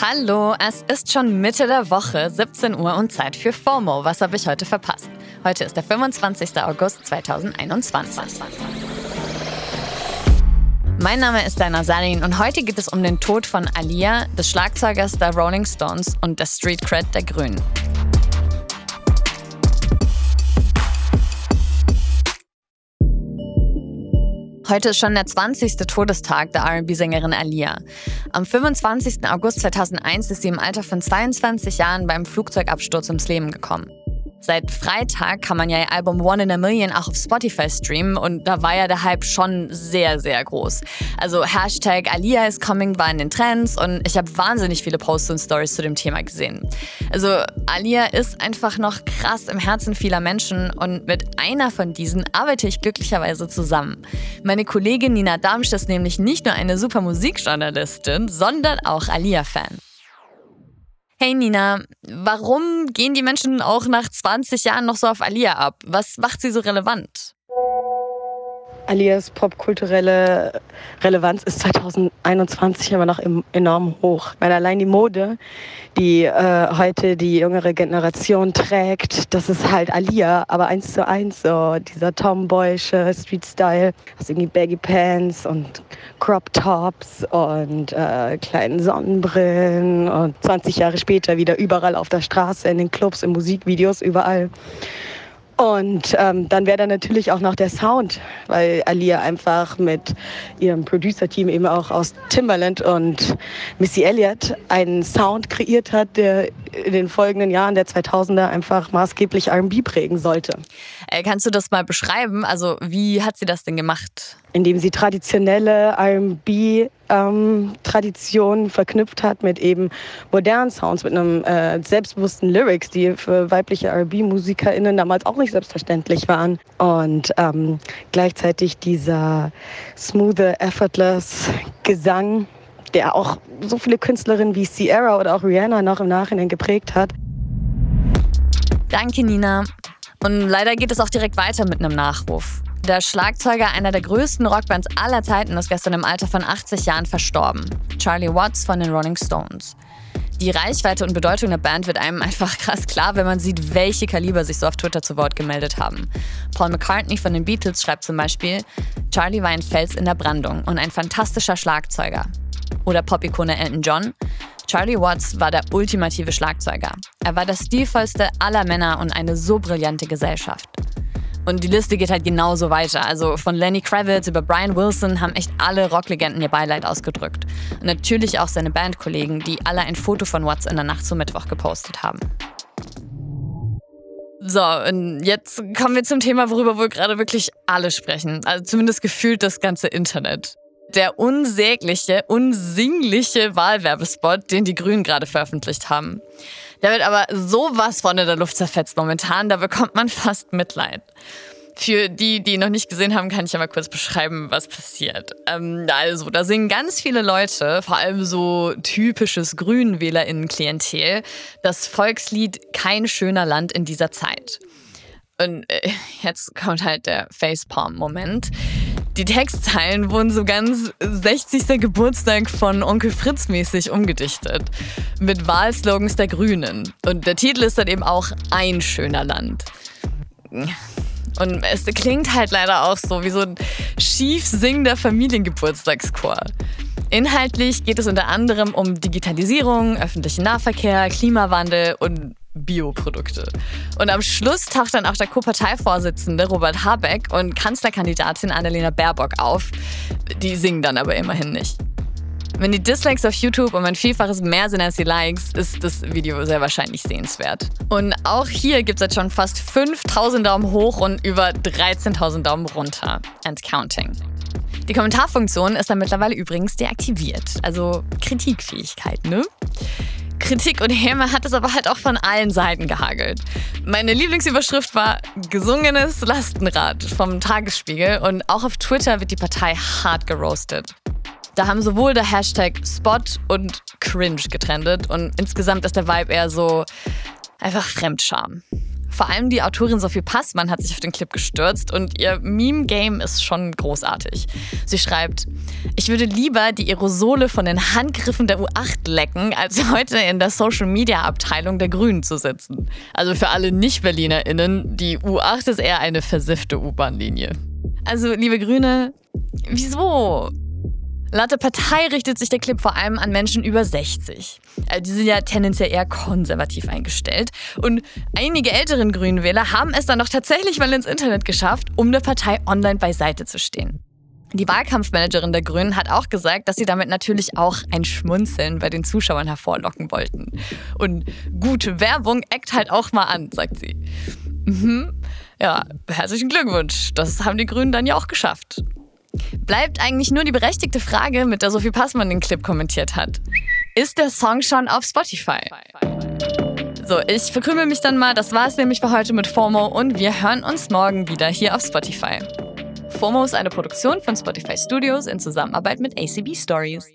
Hallo, es ist schon Mitte der Woche, 17 Uhr und Zeit für FOMO. Was habe ich heute verpasst? Heute ist der 25. August 2021. Mein Name ist Dana Salin und heute geht es um den Tod von Alia, des Schlagzeugers der Rolling Stones und der Street Cred der Grünen. Heute ist schon der 20. Todestag der RB-Sängerin Alia. Am 25. August 2001 ist sie im Alter von 22 Jahren beim Flugzeugabsturz ums Leben gekommen. Seit Freitag kann man ja ihr Album One in a Million auch auf Spotify streamen und da war ja der Hype schon sehr, sehr groß. Also Hashtag Alia is coming war in den Trends und ich habe wahnsinnig viele Posts und Stories zu dem Thema gesehen. Also Alia ist einfach noch krass im Herzen vieler Menschen und mit einer von diesen arbeite ich glücklicherweise zusammen. Meine Kollegin Nina Darmstadt ist nämlich nicht nur eine super Musikjournalistin, sondern auch Alia-Fan. Hey Nina, warum gehen die Menschen auch nach 20 Jahren noch so auf Alia ab? Was macht sie so relevant? Alias popkulturelle Relevanz ist 2021 immer noch enorm hoch. Weil allein die Mode, die äh, heute die jüngere Generation trägt, das ist halt Alia, aber eins zu eins so dieser tomboyische Street-Style, also irgendwie Baggy Pants und Crop Tops und äh, kleinen Sonnenbrillen und 20 Jahre später wieder überall auf der Straße, in den Clubs, in Musikvideos, überall. Und ähm, dann wäre da natürlich auch noch der Sound, weil Alia einfach mit ihrem Producer-Team eben auch aus Timbaland und Missy Elliott einen Sound kreiert hat, der in den folgenden Jahren der 2000er einfach maßgeblich R&B prägen sollte. Äh, kannst du das mal beschreiben? Also wie hat sie das denn gemacht? Indem sie traditionelle R&B ähm, Tradition verknüpft hat mit eben modernen Sounds, mit einem äh, selbstbewussten Lyrics, die für weibliche R&B-MusikerInnen damals auch nicht selbstverständlich waren. Und ähm, gleichzeitig dieser smooth, effortless Gesang, der auch so viele Künstlerinnen wie Sierra oder auch Rihanna noch im Nachhinein geprägt hat. Danke, Nina. Und leider geht es auch direkt weiter mit einem Nachruf. Der Schlagzeuger einer der größten Rockbands aller Zeiten ist gestern im Alter von 80 Jahren verstorben. Charlie Watts von den Rolling Stones. Die Reichweite und Bedeutung der Band wird einem einfach krass klar, wenn man sieht, welche Kaliber sich so auf Twitter zu Wort gemeldet haben. Paul McCartney von den Beatles schreibt zum Beispiel, Charlie war ein Fels in der Brandung und ein fantastischer Schlagzeuger. Oder Pop-Ikone Elton John, Charlie Watts war der ultimative Schlagzeuger. Er war der stilvollste aller Männer und eine so brillante Gesellschaft. Und die Liste geht halt genauso weiter. Also von Lenny Kravitz über Brian Wilson haben echt alle Rocklegenden ihr Beileid ausgedrückt. Und natürlich auch seine Bandkollegen, die alle ein Foto von Watts in der Nacht zum Mittwoch gepostet haben. So, und jetzt kommen wir zum Thema, worüber wohl gerade wirklich alle sprechen. Also zumindest gefühlt das ganze Internet. Der unsägliche, unsingliche Wahlwerbespot, den die Grünen gerade veröffentlicht haben. Der wird aber sowas von in der Luft zerfetzt momentan, da bekommt man fast Mitleid. Für die, die noch nicht gesehen haben, kann ich ja mal kurz beschreiben, was passiert. Ähm, also, da singen ganz viele Leute, vor allem so typisches Grünwählerinnen-Klientel, das Volkslied Kein schöner Land in dieser Zeit. Und äh, jetzt kommt halt der Facepalm-Moment. Die Textzeilen wurden so ganz 60. Geburtstag von Onkel Fritz mäßig umgedichtet. Mit Wahlslogans der Grünen. Und der Titel ist dann eben auch Ein schöner Land. Und es klingt halt leider auch so wie so ein schief singender Familiengeburtstagschor. Inhaltlich geht es unter anderem um Digitalisierung, öffentlichen Nahverkehr, Klimawandel und Bioprodukte. Und am Schluss taucht dann auch der Co-Parteivorsitzende Robert Habeck und Kanzlerkandidatin Annalena Baerbock auf. Die singen dann aber immerhin nicht. Wenn die Dislikes auf YouTube um ein Vielfaches mehr sind als die Likes, ist das Video sehr wahrscheinlich sehenswert. Und auch hier gibt es jetzt schon fast 5000 Daumen hoch und über 13.000 Daumen runter. And counting. Die Kommentarfunktion ist dann mittlerweile übrigens deaktiviert. Also Kritikfähigkeit, ne? Kritik und Häme hat es aber halt auch von allen Seiten gehagelt. Meine Lieblingsüberschrift war Gesungenes Lastenrad vom Tagesspiegel und auch auf Twitter wird die Partei hart geroastet. Da haben sowohl der Hashtag Spot und Cringe getrendet und insgesamt ist der Vibe eher so einfach Fremdscham. Vor allem die Autorin Sophie Passmann hat sich auf den Clip gestürzt und ihr Meme-Game ist schon großartig. Sie schreibt, ich würde lieber die Aerosole von den Handgriffen der U8 lecken, als heute in der Social-Media-Abteilung der Grünen zu sitzen. Also für alle Nicht-BerlinerInnen, die U8 ist eher eine versiffte U-Bahn-Linie. Also, liebe Grüne, wieso? Laut der Partei richtet sich der Clip vor allem an Menschen über 60. Äh, die sind ja tendenziell eher konservativ eingestellt. Und einige älteren Grünen Wähler haben es dann doch tatsächlich mal ins Internet geschafft, um der Partei online beiseite zu stehen. Die Wahlkampfmanagerin der Grünen hat auch gesagt, dass sie damit natürlich auch ein Schmunzeln bei den Zuschauern hervorlocken wollten. Und gute Werbung eckt halt auch mal an, sagt sie. Mhm. Ja, herzlichen Glückwunsch. Das haben die Grünen dann ja auch geschafft. Bleibt eigentlich nur die berechtigte Frage, mit der Sophie Passmann den Clip kommentiert hat. Ist der Song schon auf Spotify? So, ich verkrümel mich dann mal. Das war es nämlich für heute mit FOMO und wir hören uns morgen wieder hier auf Spotify. FOMO ist eine Produktion von Spotify Studios in Zusammenarbeit mit ACB Stories.